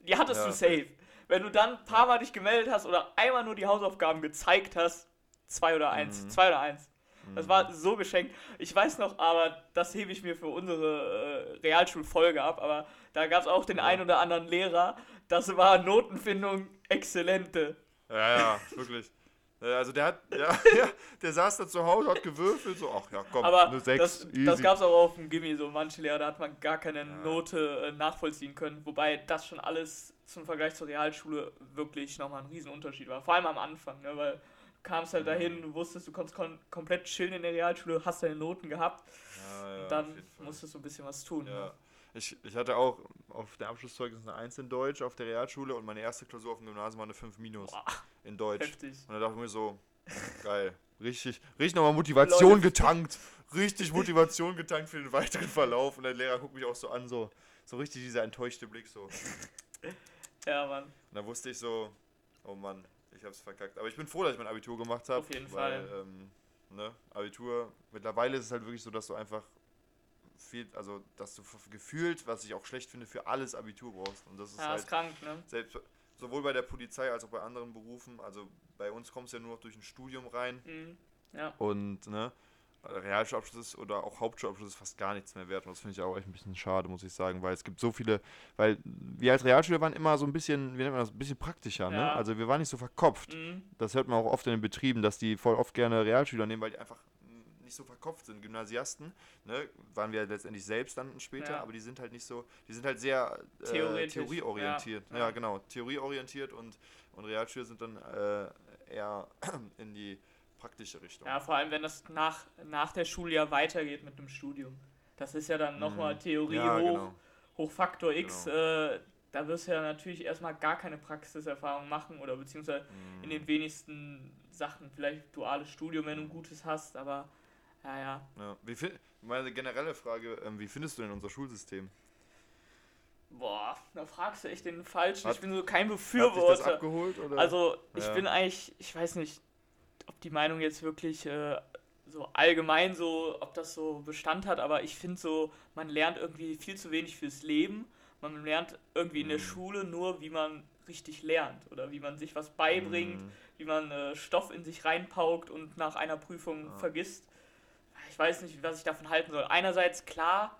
Die hattest Ja. du safe. Wenn du dann ein paar Mal dich gemeldet hast oder einmal nur die Hausaufgaben gezeigt hast, zwei oder eins. Mhm. Zwei oder eins. Das war so geschenkt. Ich weiß noch, aber das hebe ich mir für unsere äh, Realschulfolge ab, aber da gab es auch den Ja. einen oder anderen Lehrer, das war Notenfindung exzellente. Ja, ja, wirklich. Äh, Also der hat, ja, ja, der saß da zu Hause, hat gewürfelt, so, ach ja, komm, Aber eine 6, das, easy. das gab es auch auf dem Gimmi, so manche Lehrer, da hat man gar keine Ja. Note äh, nachvollziehen können, wobei das schon alles zum Vergleich zur Realschule wirklich nochmal ein Riesenunterschied war. Vor allem am Anfang, ne, weil Du kamst halt dahin, du wusstest, du konntest kon komplett chillen in der Realschule, hast deine Noten gehabt. Ja, und dann musstest du ein bisschen was tun. Ne? Ich, ich hatte auch auf der Abschlusszeugnis eine 1 in Deutsch auf der Realschule und meine erste Klausur auf dem Gymnasium war eine 5 minus Boah, in Deutsch. Heftig. Und da dachte ich mir so, geil. Richtig, richtig nochmal Motivation Leute. getankt. Richtig Motivation getankt für den weiteren Verlauf. Und der Lehrer guckt mich auch so an, so, so richtig dieser enttäuschte Blick so. Ja, Mann. Und da wusste ich so, oh Mann, ich hab's verkackt. Aber ich bin froh, dass ich mein Abitur gemacht habe. Auf jeden weil, Fall. Ähm, ne, Abitur, mittlerweile ist es halt wirklich so, dass du einfach viel, also dass du gefühlt, was ich auch schlecht finde, für alles Abitur brauchst. Und das ist ja, halt ist krank, ne? Selbst, sowohl bei der Polizei als auch bei anderen Berufen. Also bei uns kommst du ja nur noch durch ein Studium rein. Mhm. Ja. Und ne, Realschulabschluss oder auch Hauptschulabschluss ist fast gar nichts mehr wert. Und das finde ich auch echt ein bisschen schade, muss ich sagen, weil es gibt so viele, weil wir als Realschüler waren immer so ein bisschen, wie nennt man das, ein bisschen praktischer, ne? Also wir waren nicht so verkopft. Mhm. Das hört man auch oft in den Betrieben, dass die voll oft gerne Realschüler nehmen, weil die einfach nicht so verkopft sind. Gymnasiasten, ne, waren wir letztendlich selbst dann später, ja. aber die sind halt nicht so, die sind halt sehr äh, theorieorientiert. Ja, ja. genau, theorieorientiert und, und Realschüler sind dann äh, eher in die praktische Richtung. Ja, vor allem, wenn das nach, nach der Schule ja weitergeht mit einem Studium. Das ist ja dann nochmal mhm. Theorie ja, hoch, genau. hoch Faktor X. Genau. Äh, da wirst du ja natürlich erstmal gar keine Praxiserfahrung machen oder beziehungsweise mhm. in den wenigsten Sachen, vielleicht duales Studium, wenn du ein gutes hast, aber ja, ja. ja. Wie meine generelle Frage, ähm, wie findest du denn unser Schulsystem? Boah, da fragst du echt den Falschen. Hat, ich bin so kein Befürworter. Hat dich das abgeholt, oder? Also, ich ja. bin eigentlich, ich weiß nicht, ob die Meinung jetzt wirklich äh, so allgemein so, ob das so Bestand hat, aber ich finde so, man lernt irgendwie viel zu wenig fürs Leben. Man lernt irgendwie in der mhm. Schule nur, wie man richtig lernt oder wie man sich was beibringt, mm. wie man äh, Stoff in sich reinpaukt und nach einer Prüfung ja. vergisst. Ich weiß nicht, was ich davon halten soll. Einerseits klar,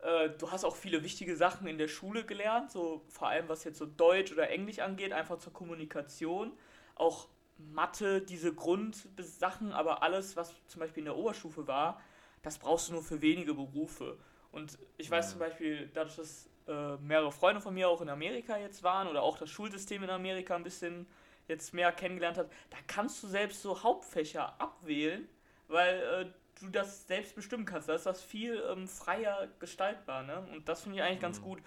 äh, du hast auch viele wichtige Sachen in der Schule gelernt, so vor allem was jetzt so Deutsch oder Englisch angeht, einfach zur Kommunikation. Auch Mathe, diese Grundsachen, aber alles, was zum Beispiel in der Oberstufe war, das brauchst du nur für wenige Berufe. Und ich weiß ja. zum Beispiel, dadurch, dass äh, mehrere Freunde von mir auch in Amerika jetzt waren oder auch das Schulsystem in Amerika ein bisschen jetzt mehr kennengelernt hat, da kannst du selbst so Hauptfächer abwählen, weil äh, du das selbst bestimmen kannst. Da ist das viel ähm, freier gestaltbar. Ne? Und das finde ich eigentlich mhm. ganz gut.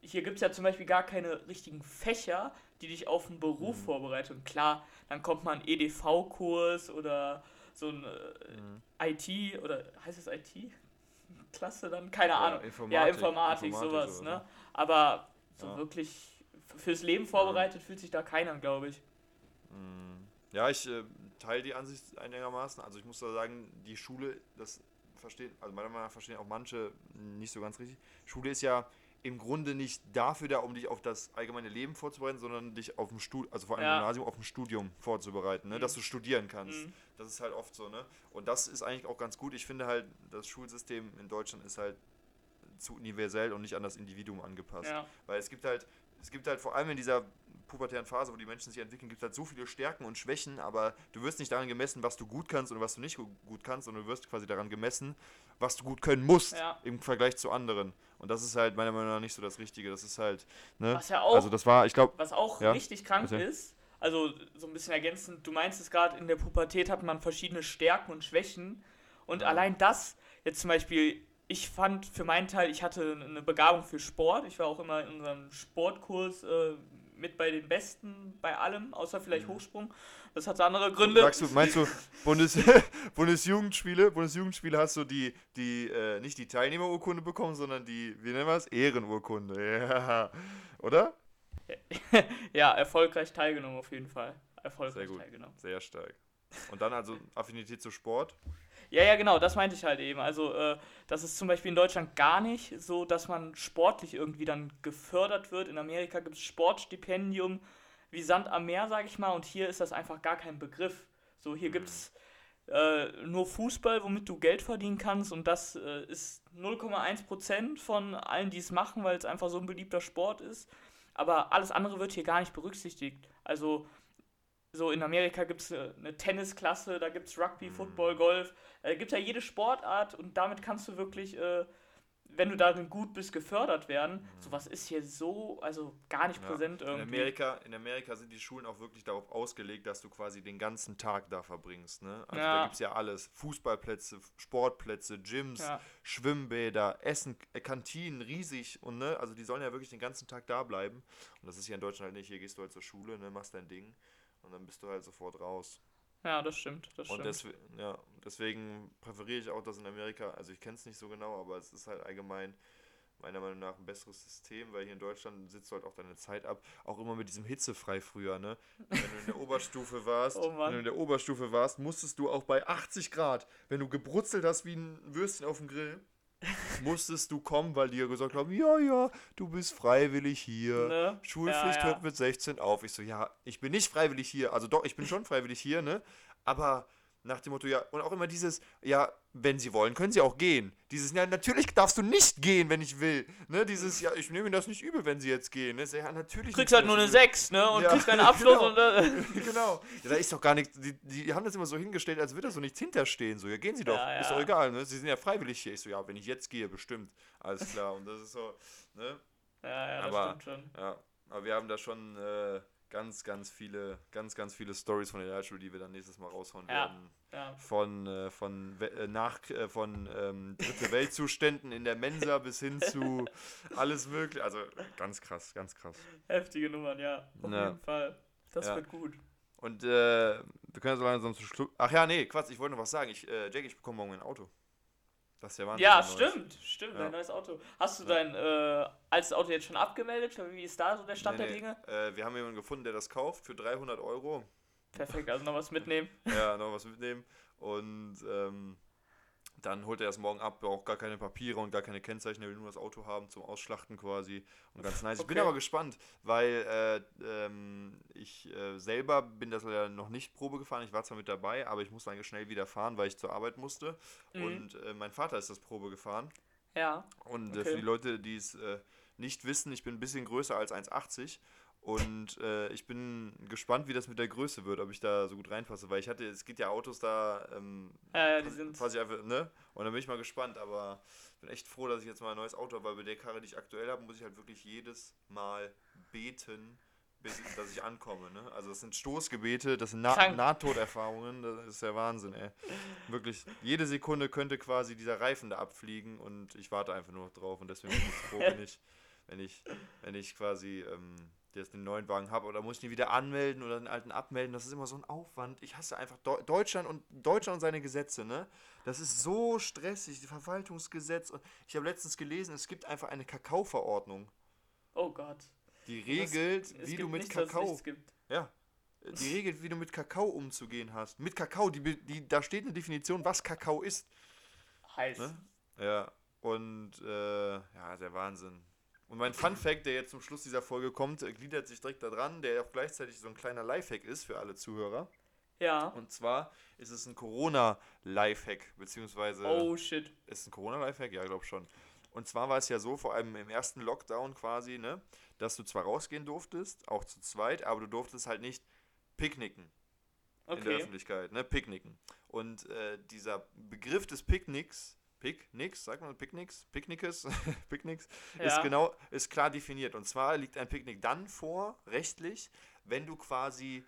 Hier gibt es ja zum Beispiel gar keine richtigen Fächer, die dich auf einen Beruf mhm. vorbereiten. Und klar, dann kommt mal ein EDV-Kurs oder so ein äh, mhm. IT oder heißt es IT? Klasse dann? Keine ja, Ahnung. Informatik, ja, Informatik, Informatik sowas, ne? Aber so ja. wirklich fürs Leben vorbereitet fühlt sich da keiner, glaube ich. Mhm. Ja, ich äh, teile die Ansicht einigermaßen. Also ich muss da sagen, die Schule, das verstehen, also meiner Meinung nach verstehen auch manche nicht so ganz richtig. Schule ist ja im Grunde nicht dafür da, um dich auf das allgemeine Leben vorzubereiten, sondern dich auf dem Studium, also vor allem ja. Gymnasium, auf dem Studium vorzubereiten, ne? Mhm. dass du studieren kannst. Mhm. Das ist halt oft so, ne? Und das ist eigentlich auch ganz gut. Ich finde halt, das Schulsystem in Deutschland ist halt zu universell und nicht an das Individuum angepasst. Ja. Weil es gibt halt, es gibt halt vor allem in dieser pubertären Phase, wo die Menschen sich entwickeln, gibt es halt so viele Stärken und Schwächen, aber du wirst nicht daran gemessen, was du gut kannst und was du nicht gut kannst, sondern du wirst quasi daran gemessen, was du gut können musst ja. im Vergleich zu anderen. Und das ist halt meiner Meinung nach nicht so das Richtige. Das ist halt, ne? Was ja auch, also das war, ich glaube, was auch ja? richtig krank bitte? ist, also so ein bisschen ergänzend, du meinst es gerade, in der Pubertät hat man verschiedene Stärken und Schwächen und ja. allein das, jetzt zum Beispiel, ich fand für meinen Teil, ich hatte eine Begabung für Sport. Ich war auch immer in unserem Sportkurs äh, mit bei den Besten bei allem, außer vielleicht mhm. Hochsprung. Das hat andere Gründe. Sagst du, meinst du, Bundes Bundesjugendspiele, Bundesjugendspiele hast du die, die äh, nicht die Teilnehmerurkunde bekommen, sondern die, wie nennen wir es? Ehrenurkunde. Ja. Oder? ja, erfolgreich teilgenommen auf jeden Fall. Erfolgreich Sehr gut. teilgenommen. Sehr stark. Und dann also Affinität zu Sport? Ja, ja, genau, das meinte ich halt eben. Also, äh, das ist zum Beispiel in Deutschland gar nicht so, dass man sportlich irgendwie dann gefördert wird. In Amerika gibt es Sportstipendium wie Sand am Meer, sage ich mal, und hier ist das einfach gar kein Begriff. So, hier mhm. gibt es äh, nur Fußball, womit du Geld verdienen kannst, und das äh, ist 0,1% von allen, die es machen, weil es einfach so ein beliebter Sport ist. Aber alles andere wird hier gar nicht berücksichtigt. Also, so in Amerika gibt es äh, eine Tennisklasse, da gibt es Rugby, mhm. Football, Golf. Da gibt es ja jede Sportart und damit kannst du wirklich, äh, wenn du darin gut bist, gefördert werden. Sowas ist hier so, also gar nicht Ja. präsent In irgendwie. Amerika, in Amerika sind die Schulen auch wirklich darauf ausgelegt, dass du quasi den ganzen Tag da verbringst. Ne? Also Ja. da gibt es ja alles. Fußballplätze, Sportplätze, Gyms, Ja. Schwimmbäder, Essen, äh, Kantinen, riesig. Und ne, also die sollen ja wirklich den ganzen Tag da bleiben. Und das ist hier in Deutschland halt nicht. Hier gehst du halt zur Schule, ne, machst dein Ding und dann bist du halt sofort raus. Ja, das stimmt, das Und stimmt. deswegen, ja, deswegen präferiere ich auch das in Amerika. Also ich kenne es nicht so genau, aber es ist halt allgemein meiner Meinung nach ein besseres System, weil hier in Deutschland sitzt du halt auch deine Zeit ab. Auch immer mit diesem hitzefrei früher, ne? Wenn du in der Oberstufe warst, Oh wenn du in der Oberstufe warst, musstest du auch bei 80 Grad, wenn du gebrutzelt hast wie ein Würstchen auf dem Grill, musstest du kommen, weil die ja gesagt haben, ja, ja, du bist freiwillig hier. Ne? Schulpflicht Ja, ja. hört mit 16 auf. Ich so, ja, ich bin nicht freiwillig hier. Also doch, ich bin schon freiwillig hier, ne? Aber nach dem Motto, ja, und auch immer dieses, ja, wenn sie wollen, können sie auch gehen. Dieses, ja, natürlich darfst du nicht gehen, wenn ich will. Ne? Dieses, ja, ich nehme ihnen das nicht übel, wenn sie jetzt gehen. Ne? Ja, natürlich. Du kriegst halt nur eine wenn sie- 6, ne? Und Ja, kriegst keinen Abschluss genau. und äh, genau. Ja, da ist doch gar nichts. Die, die haben das immer so hingestellt, als würde da so nichts hinterstehen. So, ja, gehen Sie doch. Ja, Ist doch egal, ne? Sie sind ja freiwillig hier. Ich so, ja, wenn ich jetzt gehe, bestimmt. Alles klar. Und das ist so, ne? Ja, ja, das Aber- stimmt schon. Ja, aber wir haben da schon äh, ganz, ganz viele, ganz, ganz viele Stories von der Realschule, die wir dann nächstes Mal raushauen Ja. werden. Ja. Von, äh, von, äh, nach, äh, von ähm, dritte Weltzuständen in der Mensa bis hin zu alles mögliche. Also ganz krass, ganz krass. Heftige Nummern, ja. Auf Ja. jeden Fall. Das wird gut. Und äh, wir können so langsam zu Schluss. Ach ja, nee, Quatsch, ich wollte noch was sagen. Ich, äh, Jack, ich bekomme morgen ein Auto. Ist ja. Ja, ein neues. stimmt, stimmt, Ja. dein neues Auto. Hast du Ja. dein äh, altes Auto jetzt schon abgemeldet? Wie ist da so der Stand Nee, der nee, Dinge? Äh, wir haben jemanden gefunden, der das kauft für 300 Euro. Perfekt, also noch was mitnehmen. ja, noch was mitnehmen. Und ähm, dann holt er es morgen ab, braucht gar keine Papiere und gar keine Kennzeichen, er will nur das Auto haben zum Ausschlachten quasi. Und ganz nice. Ich bin Okay. aber gespannt, weil äh, ähm, ich äh, selber bin das leider noch nicht Probe gefahren. Ich war zwar mit dabei, aber ich musste eigentlich schnell wieder fahren, weil ich zur Arbeit musste. Mhm. Und äh, mein Vater ist das Probe gefahren. Ja. Und äh, Okay. für die Leute, die es äh, nicht wissen, ich bin ein bisschen größer als 1,80 und äh, ich bin gespannt, wie das mit der Größe wird, ob ich da so gut reinpasse, weil ich hatte, es gibt ja Autos da, ähm, Ja, ja, die sind. ich einfach, ne? Und dann bin ich mal gespannt, aber bin echt froh, dass ich jetzt mal ein neues Auto habe, weil bei der Karre, die ich aktuell habe, muss ich halt wirklich jedes Mal beten, bis ich, dass ich ankomme, ne? Also das sind Stoßgebete, das sind Na. Nahtoderfahrungen, das ist der Wahnsinn, ey. Wirklich, jede Sekunde könnte quasi dieser Reifen da abfliegen und ich warte einfach nur noch drauf und deswegen bin ich froh, wenn ich, wenn ich, wenn ich quasi ähm, jetzt den neuen Wagen habe oder muss ich ihn wieder anmelden oder den alten abmelden. Das ist immer so ein Aufwand. Ich hasse einfach Deu Deutschland und Deutschland und seine Gesetze, ne? Das ist so stressig, die Verwaltungsgesetz. Und ich habe letztens gelesen, es gibt einfach eine Kakaoverordnung, Oh Gott. die regelt, Es wie du mit nichts, Kakao ja. Die regelt, wie du mit Kakao umzugehen hast. Mit Kakao, die, die, da steht eine Definition, was Kakao ist. Heiß. Ne? Ja, und äh, ja, der Wahnsinn. Und mein Fun Fact, der jetzt zum Schluss dieser Folge kommt, äh, gliedert sich direkt da dran, der auch gleichzeitig so ein kleiner Lifehack ist für alle Zuhörer. Ja. Und zwar ist es ein Corona-Lifehack, beziehungsweise Oh shit. ist es ein Corona-Lifehack? Ja, glaube schon. Und zwar war es ja so, vor allem im ersten Lockdown quasi, ne, dass du zwar rausgehen durftest, auch zu zweit, aber du durftest halt nicht picknicken in der Okay. Öffentlichkeit, ne? Picknicken. Und äh, dieser Begriff des Picknicks, Picknicks, sagt man Picknicks, Picknickes, Picknicks, ist Ja. genau, ist klar definiert. Und zwar liegt ein Picknick dann vor, rechtlich, wenn du quasi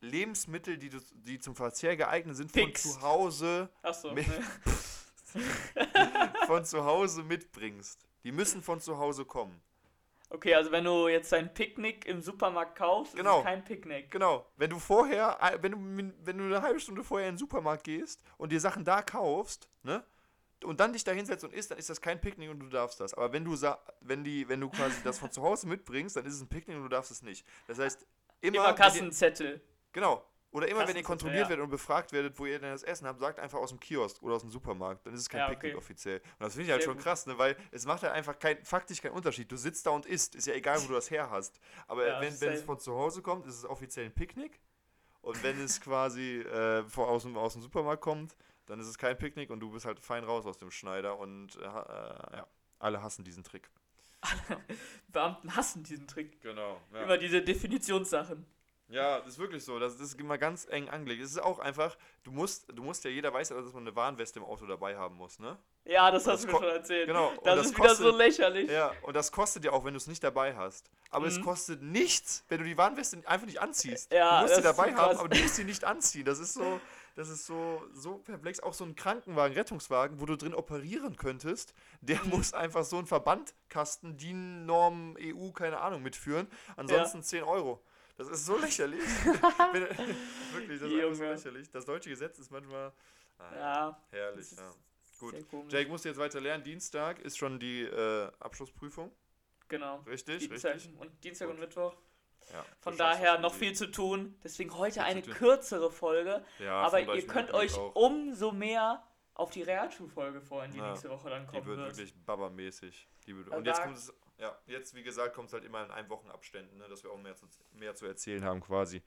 Lebensmittel, die, du, die zum Verzehr geeignet sind, von Pickst. zu Hause, Achso. Mit- von zu Hause mitbringst. Die müssen von zu Hause kommen. Okay, also wenn du jetzt dein Picknick im Supermarkt kaufst, ist Genau. es kein Picknick. Genau, wenn du vorher, äh, wenn du, wenn du eine halbe Stunde vorher in den Supermarkt gehst und dir Sachen da kaufst, ne? Und dann dich da hinsetzt und isst, dann ist das kein Picknick und du darfst das. Aber wenn du wenn die, wenn du quasi das von zu Hause mitbringst, dann ist es ein Picknick und du darfst es nicht. Das heißt, immer, Immer Kassenzettel. genau. Oder immer, wenn ihr kontrolliert ja. werdet und befragt werdet, wo ihr denn das Essen habt, sagt einfach aus dem Kiosk oder aus dem Supermarkt. Dann ist es kein Ja, okay. Picknick offiziell. Und das finde ich halt Sehr schon gut. krass, ne? weil es macht halt einfach kein, faktisch keinen Unterschied. Du sitzt da und isst. Ist ja egal, wo du das her hast. Aber Ja, wenn, wenn es von zu Hause kommt, ist es offiziell ein Picknick. Und wenn es quasi äh, vor, aus, dem, aus dem Supermarkt kommt, dann ist es kein Picknick und du bist halt fein raus aus dem Schneider. Und äh, äh, ja, alle hassen diesen Trick. Beamten hassen diesen Trick. Genau. Immer diese Definitionssachen. Ja, das ist wirklich so. Das, ist immer ganz eng angelegt. Es ist auch einfach, du musst, du musst ja, jeder weiß ja, dass man eine Warnweste im Auto dabei haben muss, ne? Ja, das Und hast das du mir schon erzählt. Genau. und Das, ist wieder so kostet- lächerlich. Ja, und das kostet ja auch, wenn du es nicht dabei hast. Aber es Mhm. kostet nichts, wenn du die Warnweste einfach nicht anziehst. Ja, du musst sie das dabei haben, aber du musst sie nicht anziehen. Das ist so, das ist so, so perplex. Auch so ein Krankenwagen, Rettungswagen, wo du drin operieren könntest, der Mhm. muss einfach so einen Verbandkasten, DIN, Norm, EU, keine Ahnung, mitführen. Ansonsten 10 Euro. Das ist so lächerlich. Wirklich, das ist einfach so Junge. lächerlich. Das deutsche Gesetz ist manchmal ah, Ja, herrlich. ist Ja. Gut. Jake musste jetzt weiter lernen. Dienstag ist schon die äh, Abschlussprüfung. Genau. Richtig, Dienstag richtig. und Dienstag Gut. und Mittwoch. Ja, Von daher noch viel zu tun. Deswegen heute eine kürzere Folge. Ja, aber 35 ihr könnt euch auch. umso mehr auf die Realschulfolge freuen, die Ja, nächste Woche dann Die kommen wird wird. wirklich babamäßig. Die wird, Also und jetzt kommt es, ja, jetzt wie gesagt, kommt es halt immer in ein Wochenabständen, ne, dass wir auch mehr zu, mehr zu erzählen haben quasi.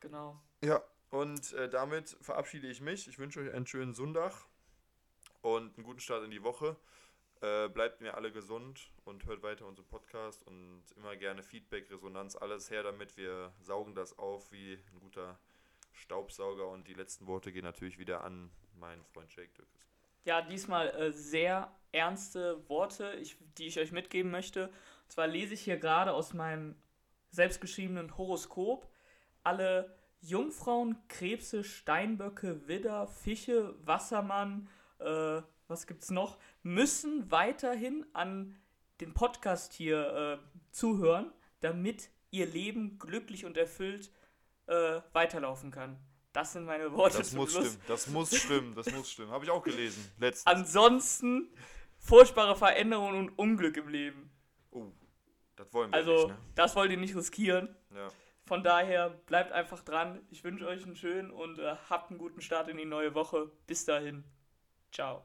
Genau. Ja, und äh, damit verabschiede ich mich. Ich wünsche euch einen schönen Sonntag und einen guten Start in die Woche. Äh, bleibt mir alle gesund und hört weiter unseren Podcast und immer gerne Feedback, Resonanz, alles her damit. Wir saugen das auf wie ein guter Staubsauger und die letzten Worte gehen natürlich wieder an meinen Freund Jake Dürkes. Ja, diesmal äh, sehr ernste Worte, ich, die ich euch mitgeben möchte. Und zwar lese ich hier gerade aus meinem selbstgeschriebenen Horoskop alle Jungfrauen, Krebse, Steinböcke, Widder, Fische, Wassermann, äh, was gibt's noch, müssen weiterhin an den Podcast hier äh, zuhören, damit ihr Leben glücklich und erfüllt äh, weiterlaufen kann. Das sind meine Worte Das zum muss Schluss. stimmen, das muss stimmen, das muss stimmen. Habe ich auch gelesen, letztens. Ansonsten furchtbare Veränderungen und Unglück im Leben. Oh, das wollen wir Also, nicht, ne? das wollt ihr nicht riskieren. Ja. Von daher bleibt einfach dran. Ich wünsche euch einen schönen und äh, habt einen guten Start in die neue Woche. Bis dahin. Ciao.